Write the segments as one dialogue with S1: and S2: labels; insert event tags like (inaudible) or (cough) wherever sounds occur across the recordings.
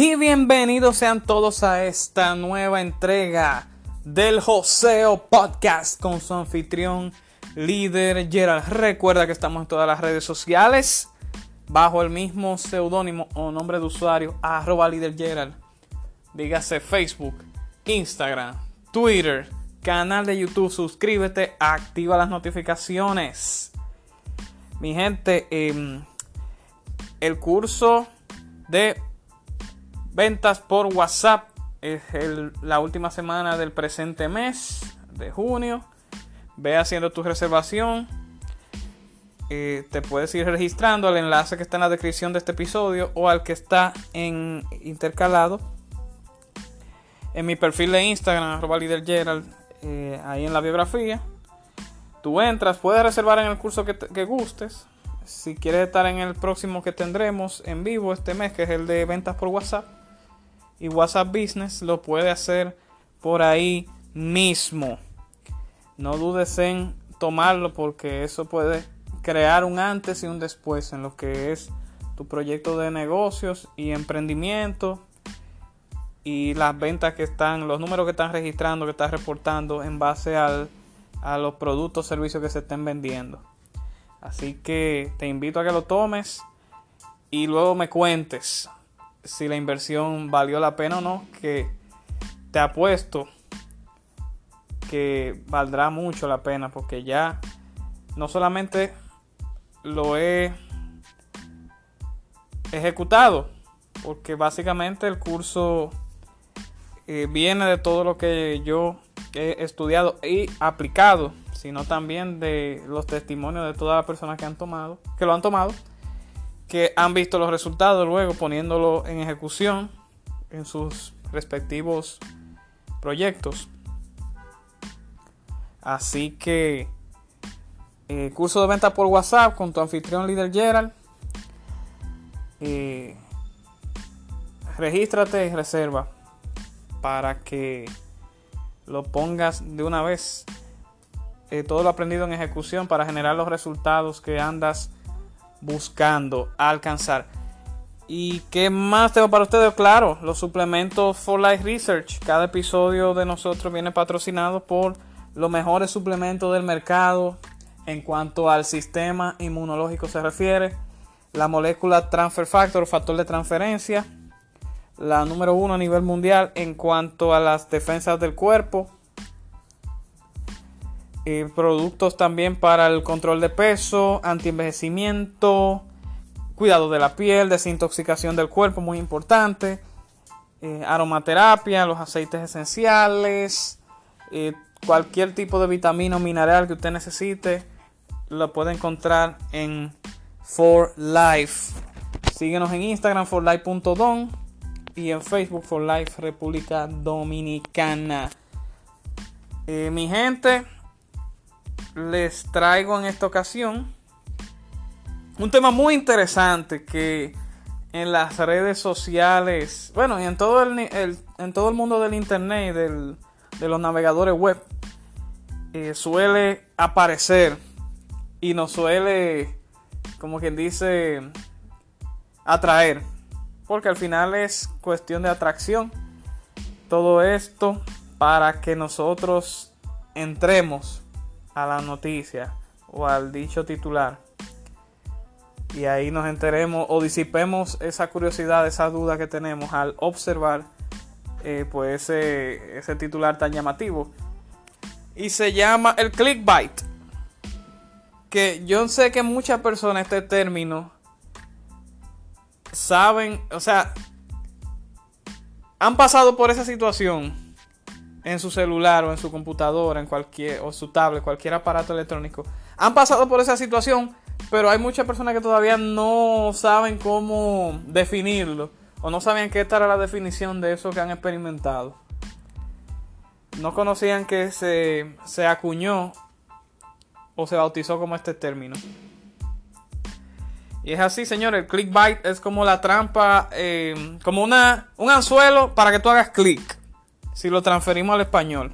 S1: Y bienvenidos sean todos a esta nueva entrega del Joseo Podcast con su anfitrión líder Gerald. Recuerda que estamos en todas las redes sociales bajo el mismo seudónimo o nombre de usuario arroba líder Gerald. Dígase Facebook, Instagram, Twitter, canal de YouTube. Suscríbete, activa las notificaciones. Mi gente, em, el curso de ventas por WhatsApp es la última semana del presente mes de junio. Ve haciendo tu reservación. Eh, te puedes ir registrando al enlace que está en la descripción de este episodio o al que está en intercalado en mi perfil de Instagram, arroba eh, ahí en la biografía. Tú entras, puedes reservar en el curso que, que gustes. Si quieres estar en el próximo que tendremos en vivo este mes, que es el de ventas por WhatsApp y WhatsApp Business, lo puedes hacer por ahí mismo. No dudes en tomarlo porque eso puede crear un antes y un después en lo que es tu proyecto de negocios y emprendimiento y las ventas que están, los números que están registrando, que estás reportando en base al, a los productos o servicios que se estén vendiendo. Así que te invito a que lo tomes y luego me cuentes si la inversión valió la pena o no, que te apuesto que valdrá mucho la pena porque ya no solamente lo he ejecutado, porque básicamente el curso eh, viene de todo lo que yo he estudiado y aplicado, sino también de los testimonios de todas las personas que han tomado, que lo han tomado, que han visto los resultados luego poniéndolo en ejecución en sus respectivos proyectos. Así que eh, curso de venta por WhatsApp con tu anfitrión líder Gerald. Eh, regístrate y reserva para que lo pongas de una vez eh, todo lo aprendido en ejecución para generar los resultados que andas buscando alcanzar. ¿Y qué más tengo para ustedes? Claro, los suplementos For Life Research. Cada episodio de nosotros viene patrocinado por los mejores suplementos del mercado en cuanto al sistema inmunológico se refiere. La molécula Transfer Factor, factor de transferencia, la número uno a nivel mundial en cuanto a las defensas del cuerpo. Y productos también para el control de peso, antienvejecimiento, cuidado de la piel, desintoxicación del cuerpo, muy importante. Eh, aromaterapia, los aceites esenciales, eh, cualquier tipo de vitamina o mineral que usted necesite, lo puede encontrar en For Life. Síguenos en Instagram, forlife.don y en Facebook for Life República Dominicana. Eh, mi gente, les traigo en esta ocasión un tema muy interesante que en las redes sociales, bueno, y en todo el, en todo el mundo del internet y de los navegadores web, eh, suele aparecer y nos suele, como quien dice, atraer porque al final es cuestión de atracción. Todo esto para que nosotros entremos a la noticia o al dicho titular y ahí nos enteremos o disipemos esa curiosidad, esa duda que tenemos al observar eh, pues ese, ese titular tan llamativo. Y se llama el clickbait. Que yo sé que muchas personas este término saben, o sea, han pasado por esa situación en su celular o en su computadora, en cualquier, o su tablet, cualquier aparato electrónico. Han pasado por esa situación, pero hay muchas personas que todavía no saben cómo definirlo o no sabían qué era la definición de eso que han experimentado. No conocían que se, se acuñó o se bautizó como este término. Y es así, señor. El clickbait es como la trampa, eh, como una, un anzuelo para que tú hagas clic. Si lo transferimos al español.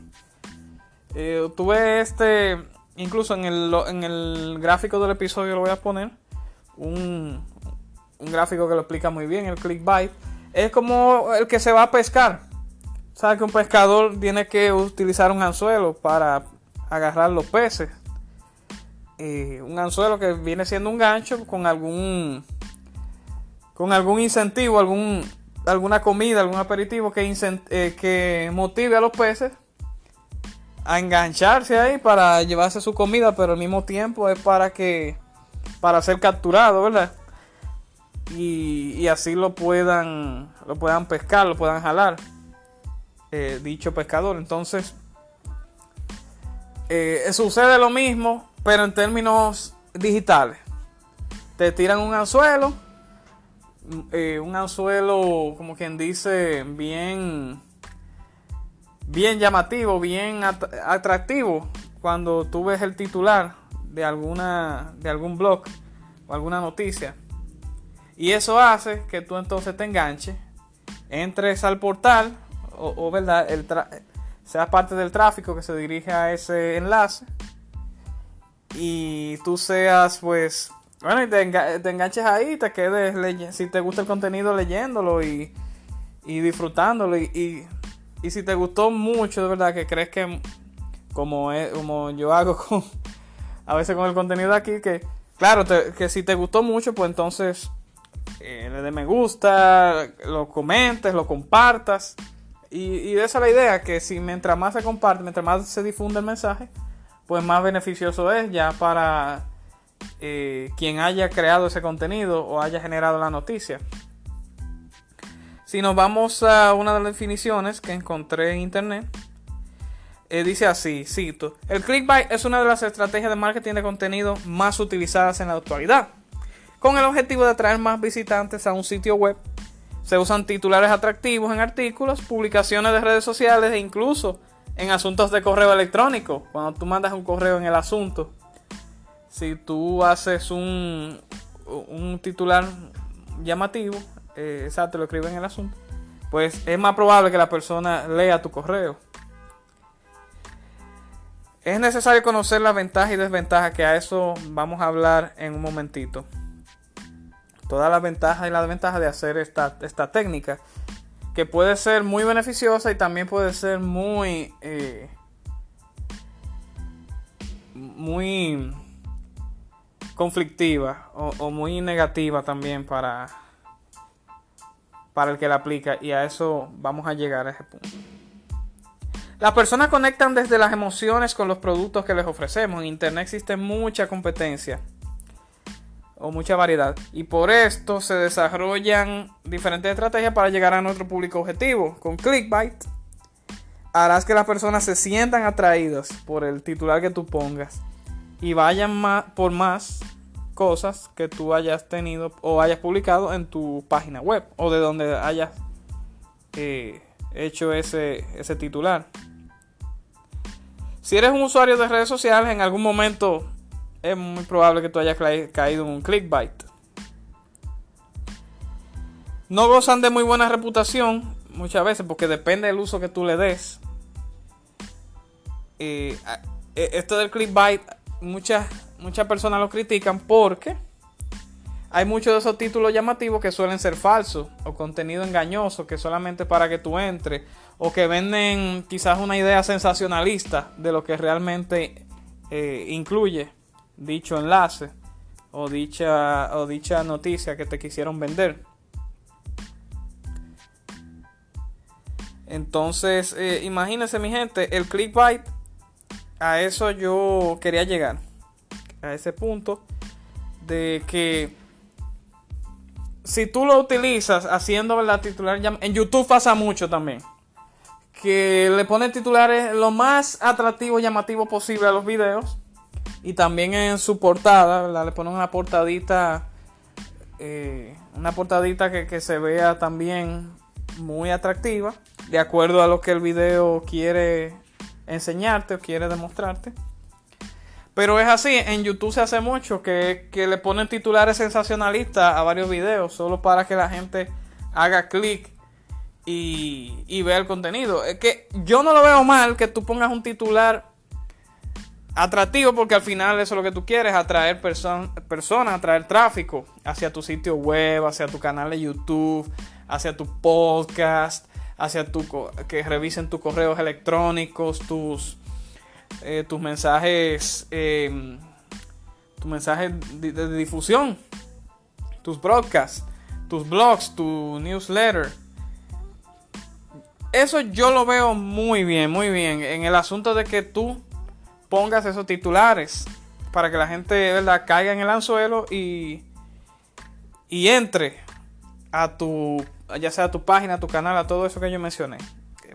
S1: Eh, tuve este, incluso en el, en el gráfico del episodio lo voy a poner. Un, un gráfico que lo explica muy bien, el clickbait. Es como el que se va a pescar. Sabe que un pescador tiene que utilizar un anzuelo para agarrar los peces. Eh, un anzuelo que viene siendo un gancho con algún con algún incentivo, algún alguna comida, algún aperitivo que, eh, que motive a los peces a engancharse ahí para llevarse su comida, pero al mismo tiempo es para que para ser capturado, ¿verdad? Y, así lo puedan lo puedan pescar, lo puedan jalar eh, dicho pescador. Entonces eh, sucede lo mismo, pero en términos digitales. Te tiran un anzuelo, eh, un anzuelo como quien dice bien bien llamativo, bien atractivo cuando tú ves el titular de alguna de algún blog o alguna noticia. Y eso hace que tú entonces te enganches, entres al portal o, verdad, el seas parte del tráfico que se dirige a ese enlace y tú seas pues bueno y te, enganches ahí te quedes leyendo si te gusta el contenido leyéndolo y, y disfrutándolo y y si te gustó mucho, de verdad, que crees que como, es, como yo hago (laughs) con, a veces con el contenido aquí, que claro, que si te gustó mucho, pues entonces eh, le dé me gusta, lo comentes, lo compartas. Y, y esa es la idea, que si mientras más se comparte, mientras más se difunde el mensaje, pues más beneficioso es ya para eh, quien haya creado ese contenido o haya generado la noticia. Si nos vamos a una de las definiciones que encontré en internet, eh, dice así, cito, el clickbait es una de las estrategias de marketing de contenido más utilizadas en la actualidad. Con el objetivo de atraer más visitantes a un sitio web, se usan titulares atractivos en artículos, publicaciones de redes sociales e incluso en asuntos de correo electrónico. Cuando tú mandas un correo en el asunto, si tú haces un, un titular llamativo, eh, exacto, lo escribe en el asunto, pues es más probable que la persona lea tu correo. Es necesario conocer las ventajas y desventajas, que a eso vamos a hablar en un momentito. Todas las ventajas y las desventajas de hacer esta, esta técnica, que puede ser muy beneficiosa y también puede ser muy... Eh, muy conflictiva o muy negativa también para, para el que la aplica y a eso vamos a llegar a ese punto. Las personas conectan desde las emociones con los productos que les ofrecemos. En Internet existe mucha competencia o mucha variedad y por esto se desarrollan diferentes estrategias para llegar a nuestro público objetivo. Con Clickbait harás que las personas se sientan atraídas por el titular que tú pongas y vayan más, por más cosas que tú hayas tenido o hayas publicado en tu página web o de donde hayas eh, hecho ese, ese titular. Si eres un usuario de redes sociales, en algún momento es muy probable que tú hayas caído en un clickbait. No gozan de muy buena reputación muchas veces porque depende del uso que tú le des. Eh, eh, esto del clickbait, muchas muchas personas lo critican porque hay muchos de esos títulos llamativos que suelen ser falsos o contenido engañoso que solamente para que tú entres o que venden quizás una idea sensacionalista de lo que realmente eh, incluye dicho enlace o dicha, o dicha noticia que te quisieron vender. Entonces, eh, imagínense mi gente, el clickbait, a eso yo quería llegar a ese punto de que si tú lo utilizas haciendo la titular en YouTube pasa mucho también que le ponen titulares lo más atractivo y llamativo posible a los videos y también en su portada le ponen una portadita eh, una portadita que, que se vea también muy atractiva de acuerdo a lo que el video quiere enseñarte o quiere demostrarte pero es así, en YouTube se hace mucho que, le ponen titulares sensacionalistas a varios videos solo para que la gente haga clic y, y vea el contenido. Es que yo no lo veo mal que tú pongas un titular atractivo porque al final eso es lo que tú quieres, atraer personas, atraer tráfico hacia tu sitio web, hacia tu canal de YouTube, hacia tu podcast, hacia tu que revisen tus correos electrónicos, tus eh, tus mensajes em, tus mensajes de, difusión, tus broadcasts, tus blogs, tu newsletter. Eso yo lo veo muy bien, muy bien en el asunto de que tú pongas esos titulares para que la gente ¿verdad? caiga en el anzuelo y, y entre a tu, ya sea tu página, tu canal, a todo eso que yo mencioné.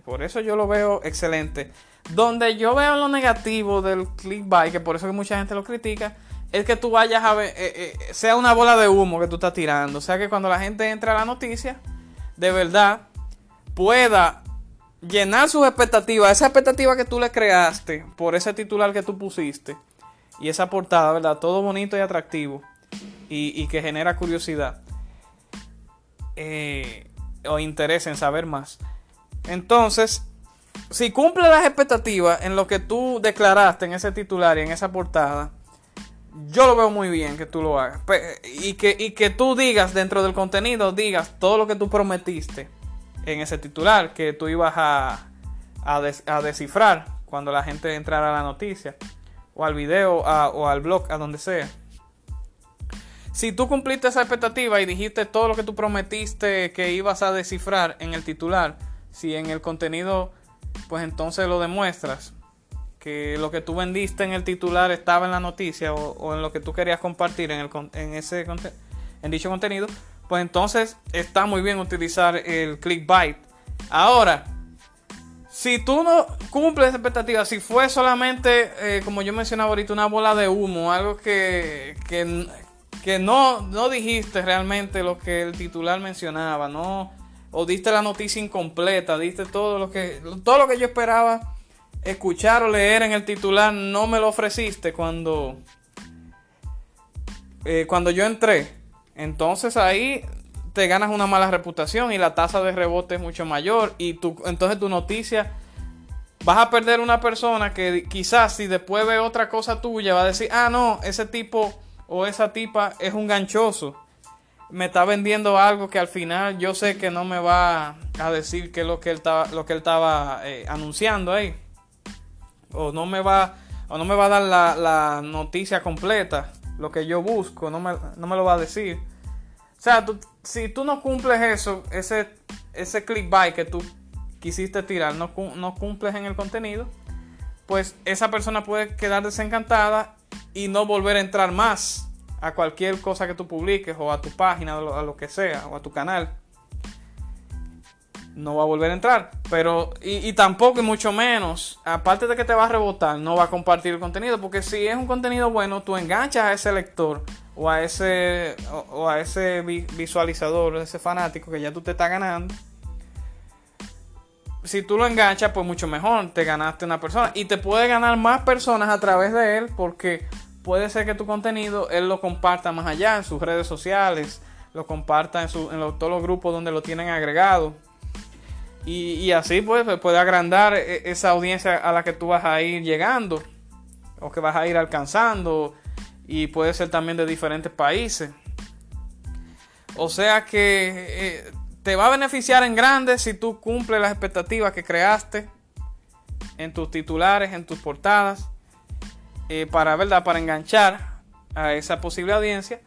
S1: Por eso yo lo veo excelente. Donde yo veo lo negativo del clickbait, que por eso que mucha gente lo critica, es que tú vayas a ver, eh, eh, sea una bola de humo que tú estás tirando. O sea que cuando la gente entra a la noticia, de verdad, pueda llenar sus expectativas, esa expectativa que tú le creaste por ese titular que tú pusiste y esa portada, ¿verdad? Todo bonito y atractivo y, que genera curiosidad eh, o interés en saber más. Entonces, si cumple las expectativas en lo que tú declaraste en ese titular y en esa portada, yo lo veo muy bien que tú lo hagas. Y que, y que tú digas dentro del contenido, digas todo lo que tú prometiste en ese titular que tú ibas a, a, descifrar cuando la gente entrara a la noticia, o al video, o al blog, a donde sea. Si tú cumpliste esa expectativa y dijiste todo lo que tú prometiste que ibas a descifrar en el titular, si en el contenido, pues entonces lo demuestras, que lo que tú vendiste en el titular estaba en la noticia o, en lo que tú querías compartir en, el, en, ese, en dicho contenido, pues entonces está muy bien utilizar el clickbait. Ahora, si tú no cumples esa expectativa, si fue solamente, eh, como yo mencionaba ahorita, una bola de humo, algo que, que, que no, no dijiste realmente lo que el titular mencionaba, no, o diste la noticia incompleta, diste todo lo que, todo lo que yo esperaba escuchar o leer en el titular, no me lo ofreciste cuando, eh, cuando yo entré. Entonces ahí te ganas una mala reputación y la tasa de rebote es mucho mayor y tu, entonces tu noticia vas a perder una persona que quizás si después ve otra cosa tuya va a decir, ah, no, ese tipo o esa tipa es un ganchoso. Me está vendiendo algo que al final yo sé que no me va a decir que es lo que él estaba, lo que él estaba eh, anunciando ahí. O no me va, o no me va a dar la, la noticia completa, lo que yo busco, no me, no me lo va a decir. O sea, si tú no cumples eso, ese, ese clickbait que tú quisiste tirar, no, no cumples en el contenido, pues esa persona puede quedar desencantada y no volver a entrar más a cualquier cosa que tú publiques o a tu página o a lo que sea o a tu canal. No va a volver a entrar. Pero, y, y, tampoco y mucho menos, aparte de que te va a rebotar, no va a compartir el contenido. Porque si es un contenido bueno, tú enganchas a ese lector o a ese, o, a ese visualizador, ese fanático que ya tú te estás ganando. Si tú lo enganchas, pues mucho mejor, te ganaste una persona. Y te puede ganar más personas a través de él porque puede ser que tu contenido él lo comparta más allá en sus redes sociales, lo comparta en, su, en todos los grupos donde lo tienen agregado. Y, y, así pues puede agrandar e, esa audiencia a la que tú vas a ir llegando o que vas a ir alcanzando y puede ser también de diferentes países. O sea que eh, te va a beneficiar en grande si tú cumples las expectativas que creaste en tus titulares, en tus portadas, eh, para, ¿verdad? para enganchar a esa posible audiencia.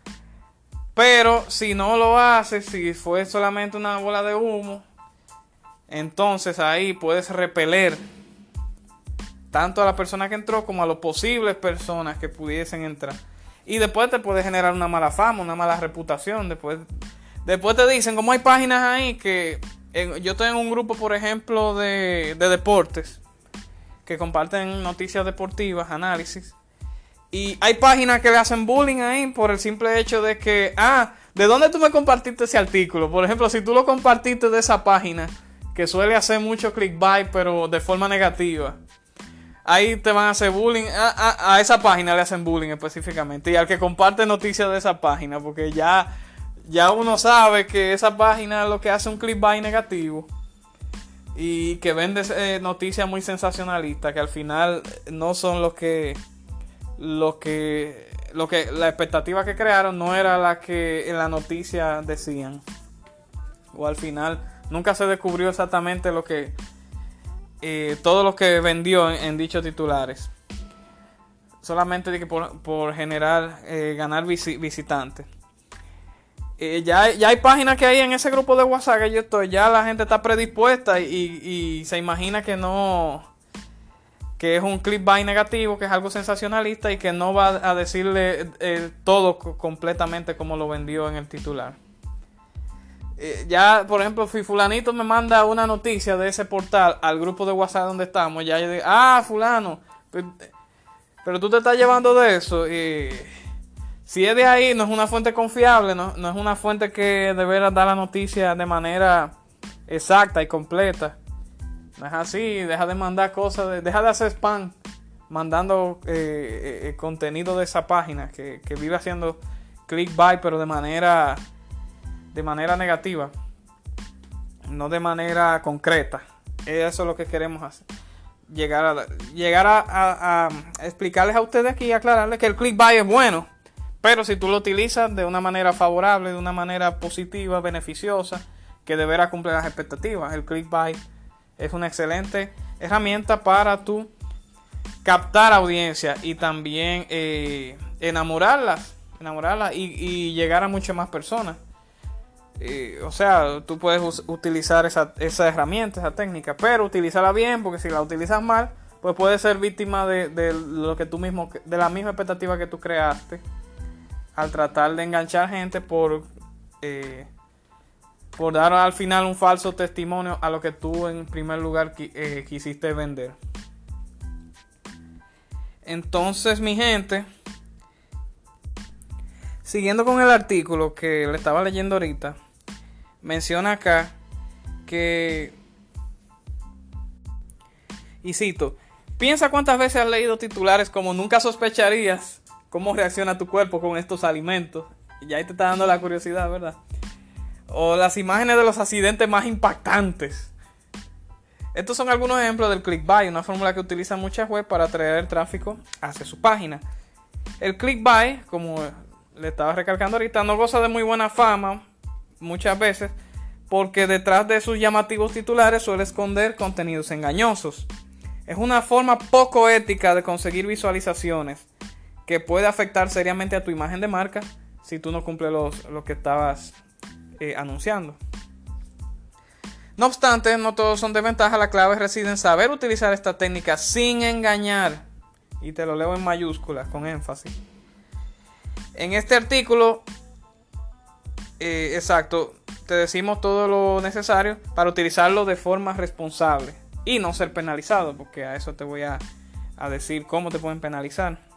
S1: Pero si no lo haces, si fue solamente una bola de humo, entonces ahí puedes repeler tanto a la persona que entró como a las posibles personas que pudiesen entrar. Y después te puede generar una mala fama, una mala reputación. Después, después te dicen, como hay páginas ahí que yo tengo un grupo, por ejemplo, de, de deportes que comparten noticias deportivas, análisis. Y hay páginas que le hacen bullying ahí por el simple hecho de que, ah, ¿de dónde tú me compartiste ese artículo? Por ejemplo, si tú lo compartiste de esa página, que suele hacer mucho clickbait, pero de forma negativa ahí te van a hacer bullying. A, esa página le hacen bullying específicamente. Y al que comparte noticias de esa página, porque ya, ya uno sabe que esa página lo que hace un clickbait negativo. Y que vende eh, noticias muy sensacionalistas que al final no son lo que. Lo que. Que. La expectativa que crearon no era la que en la noticia decían. o al final nunca se descubrió exactamente lo que eh, todo lo que vendió en, dichos titulares. Solamente que por, generar, eh, ganar visitantes. Eh, ya, ya, hay páginas que hay en ese grupo de WhatsApp que yo estoy, ya la gente está predispuesta y, se imagina que no, que es un clickbait negativo, que es algo sensacionalista y que no va a decirle todo completamente como lo vendió en el titular. Eh, ya, por ejemplo, si fulanito me manda una noticia de ese portal al grupo de WhatsApp donde estamos, ya yo digo, ah, fulano, pero, tú te estás llevando de eso si es de ahí, no es una fuente confiable, no, es una fuente que deberá dar la noticia de manera exacta y completa. No es así, deja de mandar cosas, deja de hacer spam mandando eh, eh, eh, contenido de esa página que, que vive haciendo clickbait, pero de manera de manera negativa, no de manera concreta. Eso es lo que queremos hacer. Llegar a, llegar a, explicarles a ustedes aquí y aclararles que el clickbait es bueno, pero si tú lo utilizas de una manera favorable, de una manera positiva, beneficiosa, que deberá cumplir las expectativas. El clickbait es una excelente herramienta para tú captar audiencia y también eh, enamorarlas, enamorarlas y, llegar a muchas más personas. Eh, o sea, tú puedes utilizar esa, herramienta, esa técnica, pero utilízala bien, porque si la utilizas mal, pues puedes ser víctima de, lo que tú mismo, de la misma expectativa que tú creaste, al tratar de enganchar gente por eh, por dar al final un falso testimonio a lo que tú en primer lugar eh, quisiste vender. Entonces, mi gente, siguiendo con el artículo que le estaba leyendo ahorita, menciona acá que, y cito, piensa cuántas veces has leído titulares como nunca sospecharías cómo reacciona tu cuerpo con estos alimentos. Y ahí te está dando la curiosidad, ¿verdad? o las imágenes de los accidentes más impactantes. Estos son algunos ejemplos del clickbait, una fórmula que utiliza muchas webs para atraer tráfico hacia su página. El clickbait, como le estaba recalcando ahorita, no goza de muy buena fama muchas veces porque detrás de sus llamativos titulares suele esconder contenidos engañosos. Es una forma poco ética de conseguir visualizaciones que puede afectar seriamente a tu imagen de marca si tú no cumples los, lo que estabas eh, anunciando. No obstante, no todos son de ventaja, la clave reside en saber utilizar esta técnica sin engañar. Y te lo leo en mayúsculas, con énfasis. En este artículo, eh, exacto, te decimos todo lo necesario para utilizarlo de forma responsable y no ser penalizado, porque a eso te voy a, a decir cómo te pueden penalizar.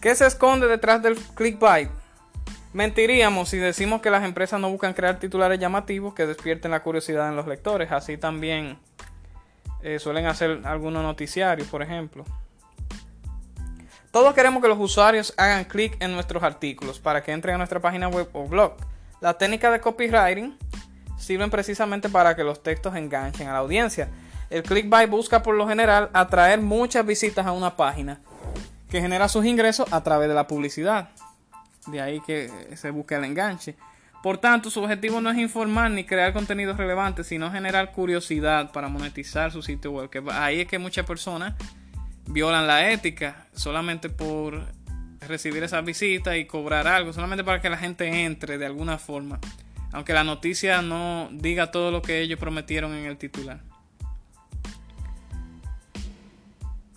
S1: ¿Qué se esconde detrás del clickbait? Mentiríamos si decimos que las empresas no buscan crear titulares llamativos que despierten la curiosidad en los lectores. Así también eh, suelen hacer algunos noticiarios, por ejemplo. Todos queremos que los usuarios hagan clic en nuestros artículos para que entren a nuestra página web o blog. La técnica de copywriting sirven precisamente para que los textos enganchen a la audiencia. El clickbait busca por lo general atraer muchas visitas a una página que genera sus ingresos a través de la publicidad. De ahí que se busca el enganche. Por tanto, su objetivo no es informar ni crear contenido relevante, sino generar curiosidad para monetizar su sitio web. Que ahí es que muchas personas violan la ética solamente por recibir esa visita y cobrar algo, solamente para que la gente entre de alguna forma, aunque la noticia no diga todo lo que ellos prometieron en el titular.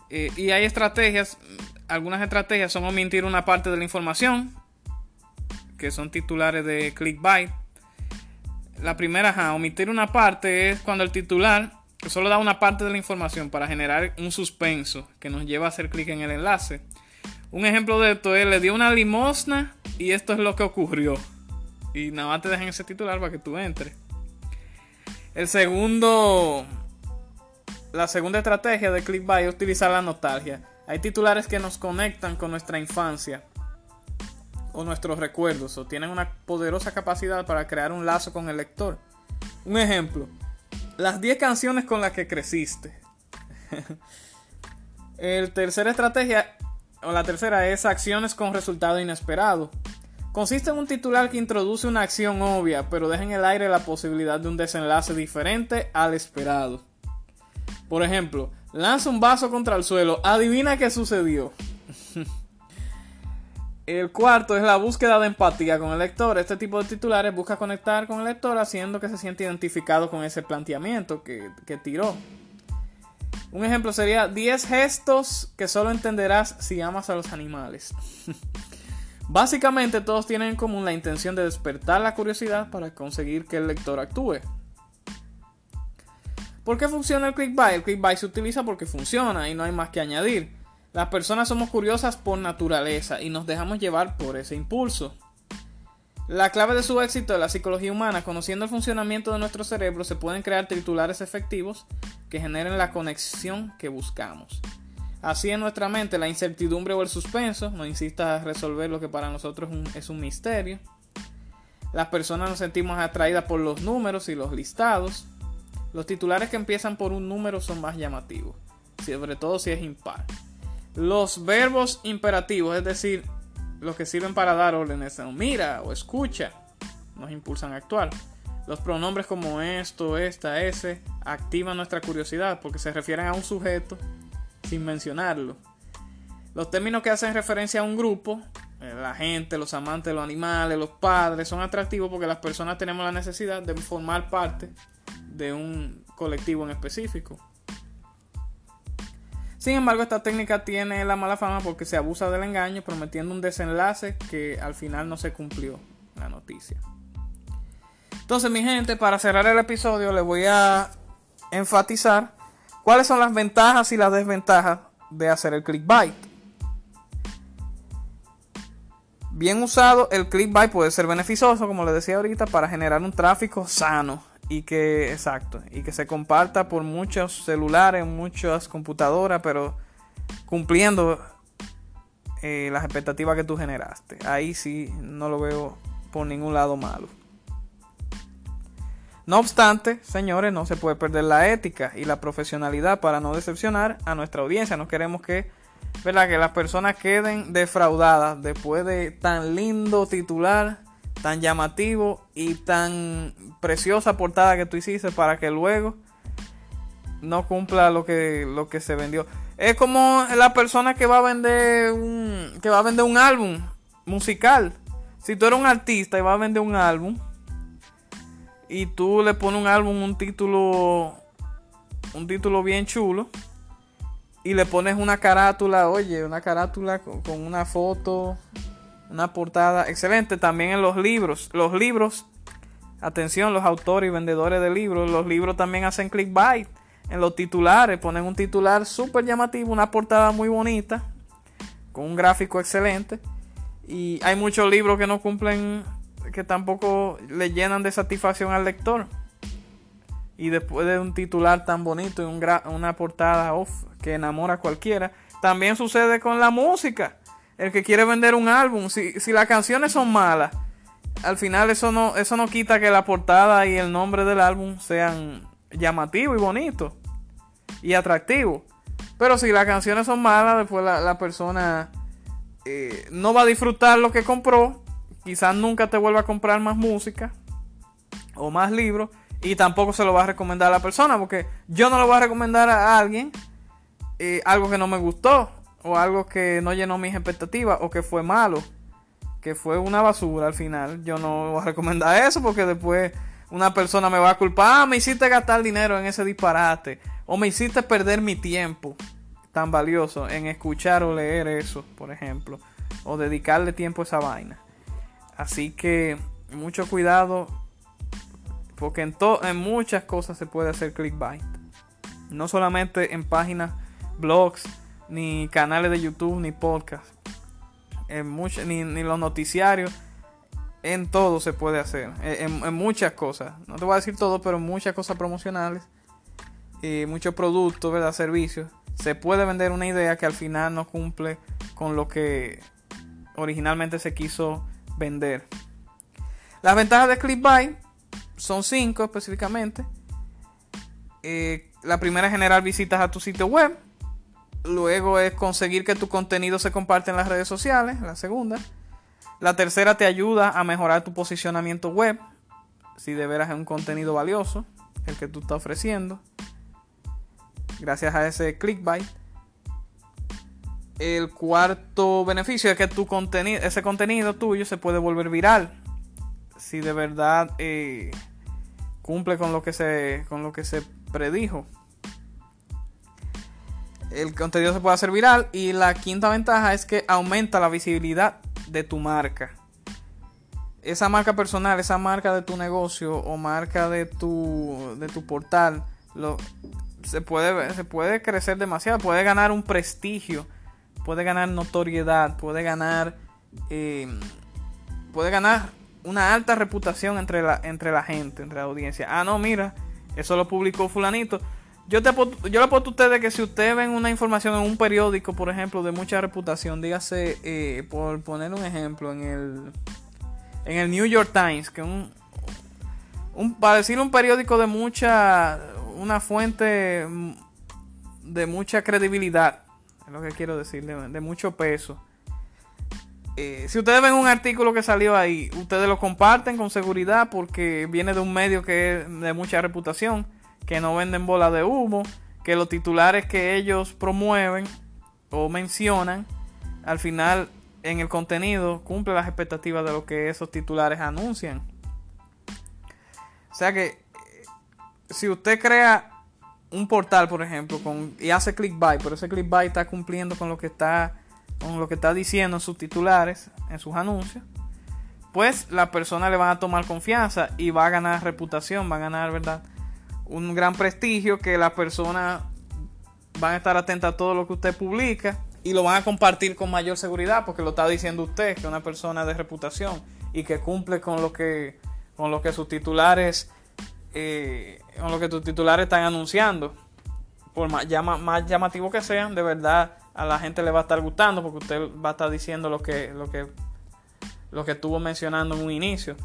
S1: Eh, y hay estrategias, algunas estrategias son omitir una parte de la información, que son titulares de clickbait. La primera, omitir una parte es cuando el titular solo da una parte de la información para generar un suspenso que nos lleva a hacer clic en el enlace. Un ejemplo de esto es, le dio una limosna y esto es lo que ocurrió. Y nada más te dejan ese titular para que tú entres. El segundo, la segunda estrategia de clickbait es utilizar la nostalgia. Hay titulares que nos conectan con nuestra infancia o nuestros recuerdos o tienen una poderosa capacidad para crear un lazo con el lector. Un ejemplo, las 10 canciones con las que creciste. (laughs) el tercera estrategia o la tercera es acciones con resultado inesperado. Consiste en un titular que introduce una acción obvia, pero deja en el aire la posibilidad de un desenlace diferente al esperado. Por ejemplo, lanza un vaso contra el suelo, adivina qué sucedió. el cuarto es la búsqueda de empatía con el lector. Este tipo de titulares busca conectar con el lector haciendo que se sienta identificado con ese planteamiento que, que tiró. Un ejemplo sería 10 gestos que solo entenderás si amas a los animales. (laughs) Básicamente todos tienen en común la intención de despertar la curiosidad para conseguir que el lector actúe. ¿Por qué funciona el clickbait? El clickbait se utiliza porque funciona y no hay más que añadir. Las personas somos curiosas por naturaleza y nos dejamos llevar por ese impulso. La clave de su éxito de la psicología humana, conociendo el funcionamiento de nuestro cerebro, se pueden crear titulares efectivos que generen la conexión que buscamos. Así en nuestra mente la incertidumbre o el suspenso, no insista a resolver lo que para nosotros es un misterio. Las personas nos sentimos atraídas por los números y los listados. Los titulares que empiezan por un número son más llamativos, sobre todo si es impar. Los verbos imperativos, es decir, los que sirven para dar órdenes, son mira o escucha, nos impulsan a actuar. Los pronombres como esto, esta, ese, activan nuestra curiosidad porque se refieren a un sujeto sin mencionarlo. Los términos que hacen referencia a un grupo, eh, la gente, los amantes los animales, los padres, son atractivos porque las personas tenemos la necesidad de formar parte de un colectivo en específico. Sin embargo, esta técnica tiene la mala fama porque se abusa del engaño, prometiendo un desenlace que al final no se cumplió la noticia. Entonces, mi gente, para cerrar el episodio, les voy a enfatizar ¿Cuáles son las ventajas y las desventajas de hacer el clickbait? Bien usado, el clickbait puede ser beneficioso, como les decía ahorita, para generar un tráfico sano y que, exacto, y que se comparta por muchos celulares, muchas computadoras, pero cumpliendo eh, las expectativas que tú generaste. Ahí sí no lo veo por ningún lado malo. No obstante, señores, no se puede perder la ética y la profesionalidad para no decepcionar a nuestra audiencia. No queremos que, ¿verdad? que las personas queden defraudadas después de tan lindo titular, tan llamativo y tan preciosa portada que tú hiciste para que luego no cumpla lo que, lo que se vendió. Es como la persona que va a vender un, que va a vender un álbum musical. Si tú eres un artista y vas a vender un álbum, y tú le pones un álbum, un título, un título bien chulo y le pones una carátula, oye, una carátula con, una foto, una portada excelente. También en los libros, los libros, atención, los autores y vendedores de libros, los libros también hacen clickbait. En los titulares ponen un titular súper llamativo, una portada muy bonita, con un gráfico excelente. Y hay muchos libros que no cumplen que tampoco le llenan de satisfacción al lector. Y después de un titular tan bonito y una portada que enamora a cualquiera, también sucede con la música. El que quiere vender un álbum, si, si las canciones son malas, al final eso no, eso no quita que la portada y el nombre del álbum sean llamativos y bonitos y atractivos. Pero si las canciones son malas, después la, persona eh, no va a disfrutar lo que compró quizás nunca te vuelva a comprar más música o más libros y tampoco se lo va a recomendar a la persona porque yo no lo voy a recomendar a alguien eh, algo que no me gustó o algo que no llenó mis expectativas o que fue malo, que fue una basura al final. Yo no voy a recomendar eso porque después una persona me va a culpar, ah, me hiciste gastar dinero en ese disparate o me hiciste perder mi tiempo tan valioso en escuchar o leer eso, por ejemplo, o dedicarle tiempo a esa vaina. Así que mucho cuidado porque en, en muchas cosas se puede hacer clickbait. No solamente en páginas, blogs, ni canales de YouTube, ni podcast. En ni, ni, los noticiarios. En todo se puede hacer. En, muchas cosas. No te voy a decir todo, pero en muchas cosas promocionales. Y muchos productos, ¿verdad? Servicios. Se puede vender una idea que al final no cumple con lo que originalmente se quiso vender. Las ventajas de ClickBuy son cinco específicamente. Eh, la primera es generar visitas a tu sitio web. Luego es conseguir que tu contenido se comparte en las redes sociales. La segunda. La tercera te ayuda a mejorar tu posicionamiento web, si de veras es un contenido valioso, el que tú estás ofreciendo, gracias a ese clickbait. El cuarto beneficio es que tu contenido, ese contenido tuyo se puede volver viral. Si de verdad eh, cumple con lo que se, con lo que se predijo. El contenido se puede hacer viral. Y la quinta ventaja es que aumenta la visibilidad de tu marca. Esa marca personal, esa marca de tu negocio o marca de tu, de tu portal, lo, se, puede, se puede crecer demasiado. Puede ganar un prestigio puede ganar notoriedad, puede ganar, eh, puede ganar una alta reputación entre la, entre la gente, entre la audiencia. Ah, no, mira, eso lo publicó fulanito. Yo, te, yo le apuesto a ustedes que si ustedes ven una información en un periódico, por ejemplo, de mucha reputación, dígase, eh, por poner un ejemplo, en el, en el New York Times, que un, un, para decir un periódico de mucha, una fuente de mucha credibilidad, es lo que quiero decir, de, mucho peso. Eh, si ustedes ven un artículo que salió ahí, ustedes lo comparten con seguridad porque viene de un medio que es de mucha reputación, que no venden bolas de humo, que los titulares que ellos promueven o mencionan, al final en el contenido cumple las expectativas de lo que esos titulares anuncian. O sea que si usted crea un portal, por ejemplo, y hace clickbait, pero ese clickbait está cumpliendo con lo que está, con lo que está diciendo en sus titulares, en sus anuncios, pues la persona le van a tomar confianza y va a ganar reputación, va a ganar, ¿verdad? Un gran prestigio que las personas van a estar atentas a todo lo que usted publica y lo van a compartir con mayor seguridad porque lo está diciendo usted, que es una persona de reputación y que cumple con lo que, con lo que sus titulares eh, con lo que tus titulares están anunciando, por más, más llamativo que sean, de verdad a la gente le va a estar gustando porque usted va a estar diciendo lo que, lo que, lo que estuvo mencionando en un inicio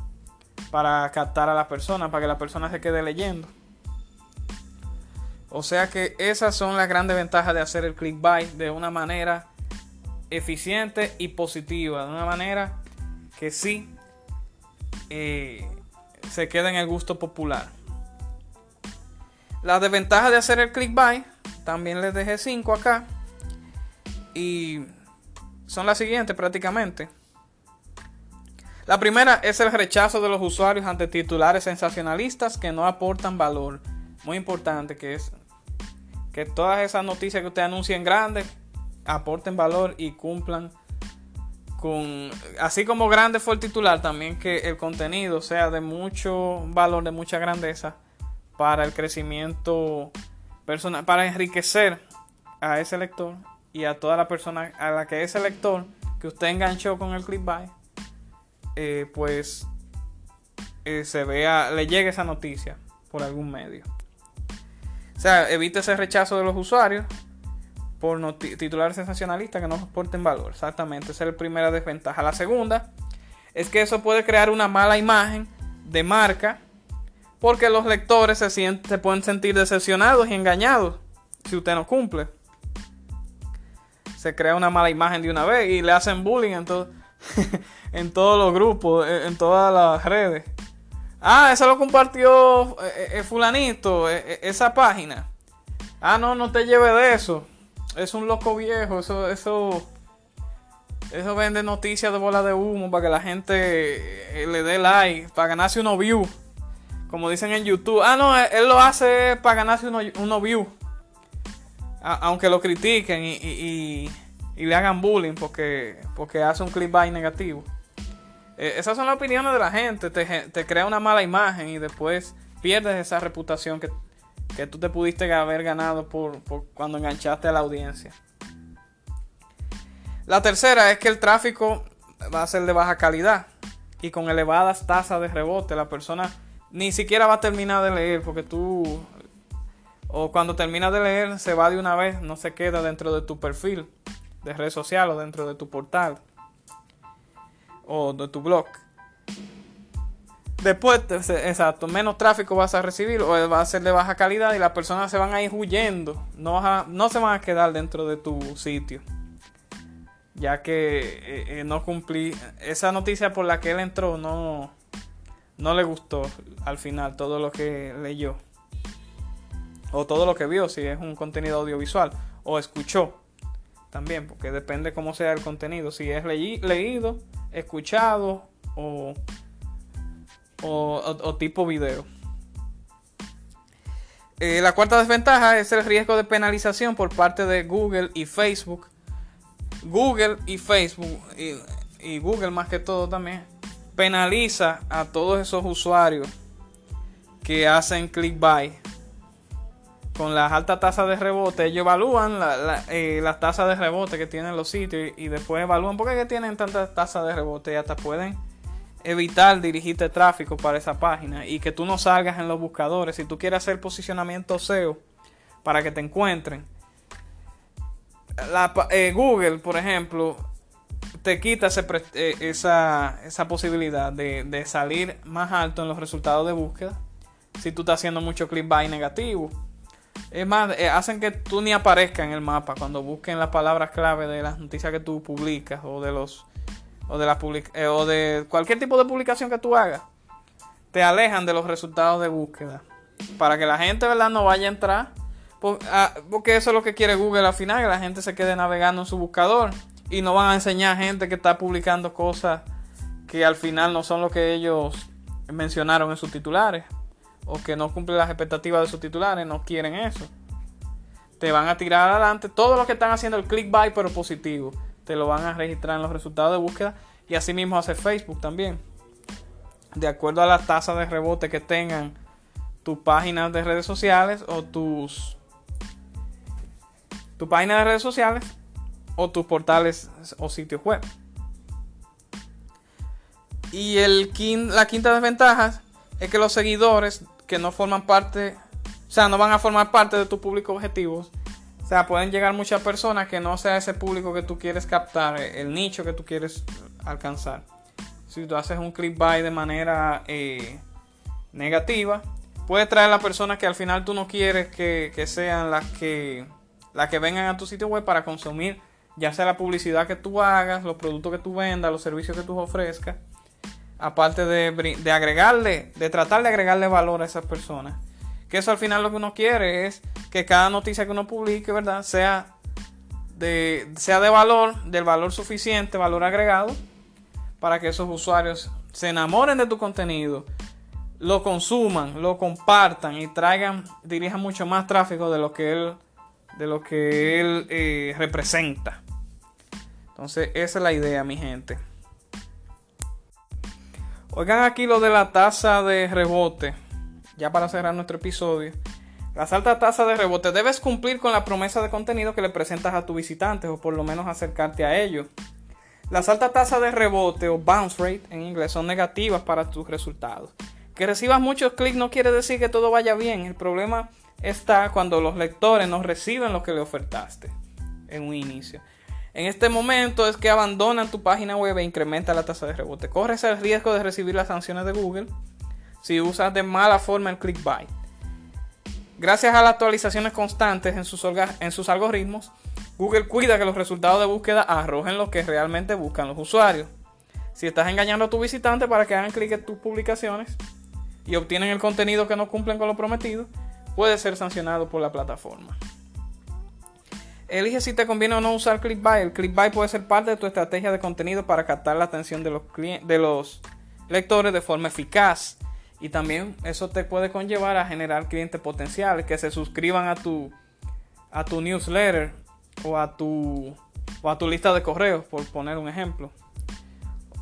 S1: para captar a la persona, para que la persona se quede leyendo. O sea que esas son las grandes ventajas de hacer el clickbait de una manera eficiente y positiva, de una manera que sí eh, se queda en el gusto popular. Las desventajas de hacer el clickbait, también les dejé 5 acá. Y son las siguientes prácticamente. La primera es el rechazo de los usuarios ante titulares sensacionalistas que no aportan valor. Muy importante que es que todas esas noticias que usted anuncia en grande aporten valor y cumplan con así como grande fue el titular, también que el contenido sea de mucho valor, de mucha grandeza para el crecimiento personal, para enriquecer a ese lector y a toda la persona a la que ese lector que usted enganchó con el clickbait, eh, pues eh, se vea, le llegue esa noticia por algún medio. Sea, evite ese rechazo de los usuarios por titulares sensacionalistas que no aporten valor. Exactamente, esa es la primera desventaja. La segunda es que eso puede crear una mala imagen de marca porque los lectores se, sienten, pueden sentir decepcionados y engañados si usted no cumple. Se crea una mala imagen de una vez y le hacen bullying en, (laughs) en todos los grupos, en, todas las redes. Ah, eso lo compartió el eh, eh, fulanito, eh, esa página. Ah, no, no te lleve de eso. Es un loco viejo, eso, eso, eso vende noticias de bola de humo para que la gente le dé like, para ganarse unos views como dicen en YouTube, ah, no, él lo hace para ganarse unos uno views. Aunque lo critiquen y, le hagan bullying porque, porque hace un clickbait negativo. Eh, esas son las opiniones de la gente. Te, crea una mala imagen y después pierdes esa reputación que, que tú te pudiste haber ganado por, por, cuando enganchaste a la audiencia. La tercera es que el tráfico va a ser de baja calidad y con elevadas tasas de rebote. La persona ni siquiera va a terminar de leer porque tú o cuando terminas de leer se va de una vez, no se queda dentro de tu perfil de red social o dentro de tu portal o de tu blog. Después, exacto, menos tráfico vas a recibir o va a ser de baja calidad y las personas se van a ir huyendo, no, no se van a quedar dentro de tu sitio. ya que eh, eh, no cumplí esa noticia por la que él entró no no le gustó al final todo lo que leyó o todo lo que vio si es un contenido audiovisual o escuchó también porque depende cómo sea el contenido si es leído escuchado o, o, tipo video. Eh, la cuarta desventaja es el riesgo de penalización por parte de Google y Facebook. Google y Facebook, y, Google más que todo también, penaliza a todos esos usuarios que hacen clickbait con las altas tasas de rebote, ellos evalúan eh, las tasas de rebote que tienen los sitios y, después evalúan por qué tienen tantas tasas de rebote y hasta pueden evitar dirigirte tráfico para esa página y que tú no salgas en los buscadores. Si tú quieres hacer posicionamiento SEO para que te encuentren, la, eh, Google, por ejemplo, te quita eh, esa, posibilidad de, salir más alto en los resultados de búsqueda si tú estás haciendo mucho clickbait negativo. Es más, eh, hacen que tú ni aparezca en el mapa cuando busquen las palabras clave de las noticias que tú publicas o de los o de la o de cualquier tipo de publicación que tú hagas. Te alejan de los resultados de búsqueda para que la gente, ¿verdad? No vaya a entrar Ah, porque eso es lo que quiere Google al final, que la gente se quede navegando en su buscador y no van a enseñar a gente que está publicando cosas que al final no son lo que ellos mencionaron en sus titulares o que no cumplen las expectativas de sus titulares, no quieren eso. Te van a tirar adelante todo lo que están haciendo el clickbait pero positivo, te lo van a registrar en los resultados de búsqueda y así mismo hace Facebook también. De acuerdo a las tasas de rebote que tengan tus páginas de redes sociales o tus tu página de redes sociales o tus portales o sitios web. Y el la quinta desventaja es que los seguidores que no forman parte, o sea, no van a formar parte de tu público objetivo. O sea, pueden llegar muchas personas que no sea ese público que tú quieres captar, el nicho que tú quieres alcanzar. Si tú haces un clickbait de manera eh, negativa, puede traer las personas que al final tú no quieres que, que sean las que las que vengan a tu sitio web para consumir ya sea la publicidad que tú hagas, los productos que tú vendas, los servicios que tú ofrezcas, aparte de, agregarle, de tratar de agregarle valor a esas personas. Que eso al final lo que uno quiere es que cada noticia que uno publique, ¿verdad? Sea de, sea de valor, del valor suficiente, valor agregado, para que esos usuarios se enamoren de tu contenido, lo consuman, lo compartan y traigan, dirijan mucho más tráfico de lo que él de lo que él eh, representa. Entonces, esa es la idea, mi gente. Oigan aquí lo de la tasa de rebote. Ya para cerrar nuestro episodio. Las altas tasas de rebote. Debes cumplir con la promesa de contenido que le presentas a tus visitantes o por lo menos acercarte a ellos. Las altas tasas de rebote o bounce rate en inglés son negativas para tus resultados. Que recibas muchos clics no quiere decir que todo vaya bien. El problema está cuando los lectores no reciben lo que le ofertaste en un inicio. En este momento es que abandonan tu página web e incrementa la tasa de rebote. Corres el riesgo de recibir las sanciones de Google si usas de mala forma el clickbait. Gracias a las actualizaciones constantes en sus, algoritmos, Google cuida que los resultados de búsqueda arrojen lo que realmente buscan los usuarios. Si estás engañando a tu visitante para que hagan clic en tus publicaciones y obtienen el contenido que no cumplen con lo prometido, puede ser sancionado por la plataforma. Elige si te conviene o no usar clickbait. El clickbait puede ser parte de tu estrategia de contenido para captar la atención de los, de los lectores de forma eficaz. Y también eso te puede conllevar a generar clientes potenciales que se suscriban a tu, a tu newsletter o a tu, o a tu lista de correos, por poner un ejemplo.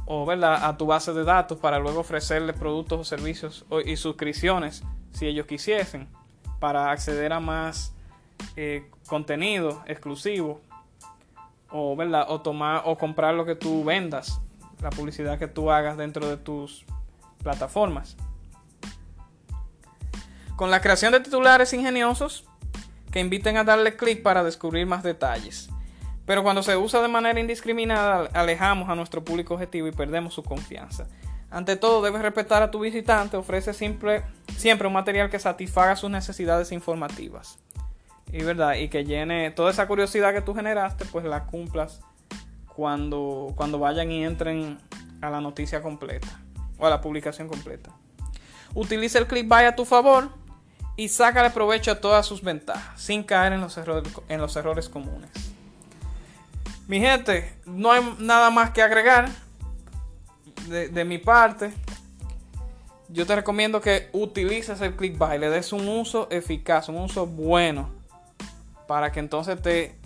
S1: O a tu base de datos para luego ofrecerles productos o servicios y suscripciones si ellos quisiesen para acceder a más eh, contenido exclusivo o, ¿verdad? o tomar o comprar lo que tú vendas, la publicidad que tú hagas dentro de tus plataformas. Con la creación de titulares ingeniosos que inviten a darle clic para descubrir más detalles. Pero cuando se usa de manera indiscriminada, alejamos a nuestro público objetivo y perdemos su confianza. Ante todo, debes respetar a tu visitante, ofrece siempre, siempre un material que satisfaga sus necesidades informativas. Y verdad, y que llene toda esa curiosidad que tú generaste, pues la cumplas cuando, cuando vayan y entren a la noticia completa o a la publicación completa. Utiliza el clickbait a tu favor y sácale provecho a todas sus ventajas sin caer en los errores, en los errores comunes. Mi gente, no hay nada más que agregar de, de mi parte. Yo te recomiendo que utilices el clickbait, le des un uso eficaz, un uso bueno, para que entonces te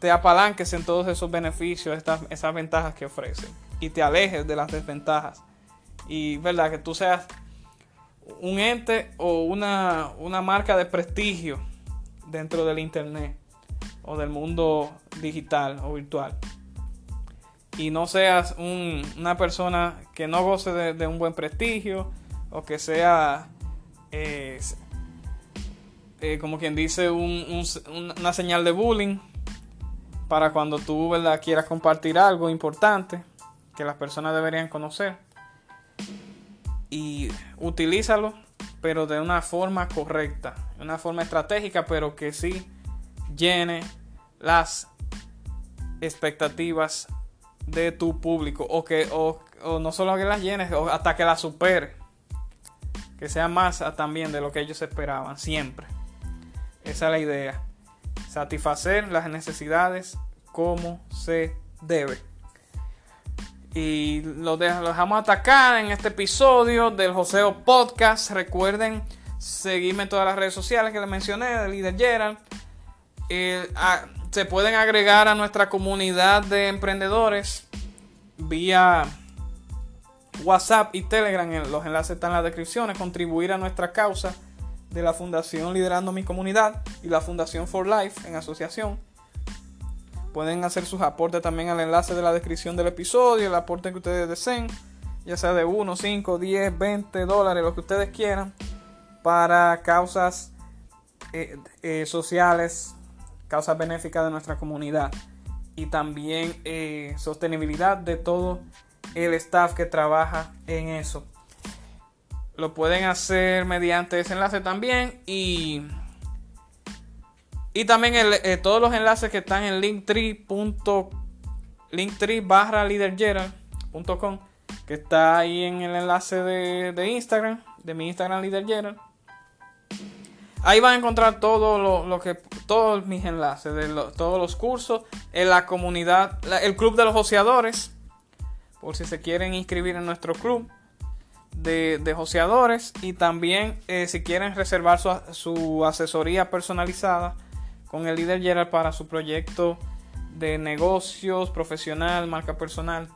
S1: te apalanques en todos esos beneficios, estas, esas ventajas que ofrecen y te alejes de las desventajas. Y verdad que tú seas un ente o una, una marca de prestigio dentro del internet o del mundo digital o virtual. Y no seas una persona que no goce de, un buen prestigio o que sea, eh, eh, como quien dice, una señal de bullying para cuando tú ¿verdad? quieras compartir algo importante que las personas deberían conocer. Y utilízalo, pero de una forma correcta, una forma estratégica, pero que sí llene las expectativas de tu público o que o, no solo que las llenes hasta que las supere que sea más también de lo que ellos esperaban siempre esa es la idea satisfacer las necesidades como se debe. Y lo, dejamos atacar en este episodio del Joseo Podcast. Recuerden seguirme en todas las redes sociales que les mencioné, de Líder Gerald. Eh, se pueden agregar a nuestra comunidad de emprendedores vía WhatsApp y Telegram. Los enlaces están en las descripciones. Contribuir a nuestra causa de la Fundación Liderando Mi Comunidad y la Fundación For Life en asociación. Pueden hacer sus aportes también al enlace de la descripción del episodio, el aporte que ustedes deseen, ya sea de 1, 5, 10, 20 dólares, lo que ustedes quieran, para causas eh, eh, sociales, causas benéficas de nuestra comunidad y también eh, sostenibilidad de todo el staff que trabaja en eso. Lo pueden hacer mediante ese enlace también. Y, y también eh, todos los enlaces que están en linktree. linktree barra que está ahí en el enlace de, Instagram, de mi Instagram leadergerald. Ahí van a encontrar todo lo, que todos mis enlaces de todos los cursos en la comunidad, el club de los joseadores, por si se quieren inscribir en nuestro club de, de joseadores y también eh, si quieren reservar su, asesoría personalizada con el líder Gerald para su proyecto de negocios, profesional, marca personal.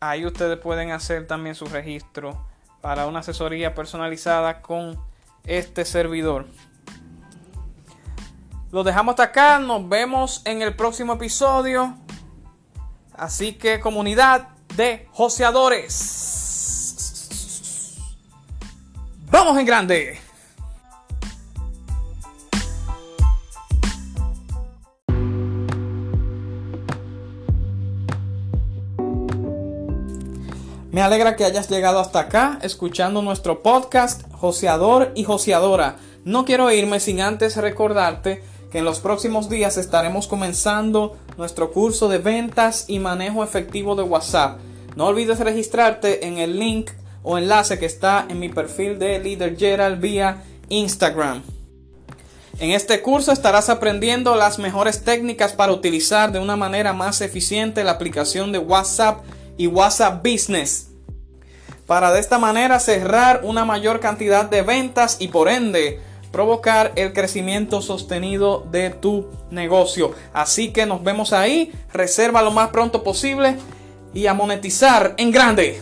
S1: Ahí ustedes pueden hacer también su registro para una asesoría personalizada con este servidor. Lo dejamos hasta acá, nos vemos en el próximo episodio. Así que comunidad de joseadores. ¡Vamos en grande! Me alegra que hayas llegado hasta acá escuchando nuestro podcast Joseador y Joseadora. No quiero irme sin antes recordarte que en los próximos días estaremos comenzando nuestro curso de ventas y manejo efectivo de WhatsApp. No olvides registrarte en el link o enlace que está en mi perfil de Leader Gerald vía Instagram. En este curso estarás aprendiendo las mejores técnicas para utilizar de una manera más eficiente la aplicación de WhatsApp y WhatsApp Business. Para de esta manera cerrar una mayor cantidad de ventas y por ende provocar el crecimiento sostenido de tu negocio. Así que nos vemos ahí, reserva lo más pronto posible y a monetizar en grande.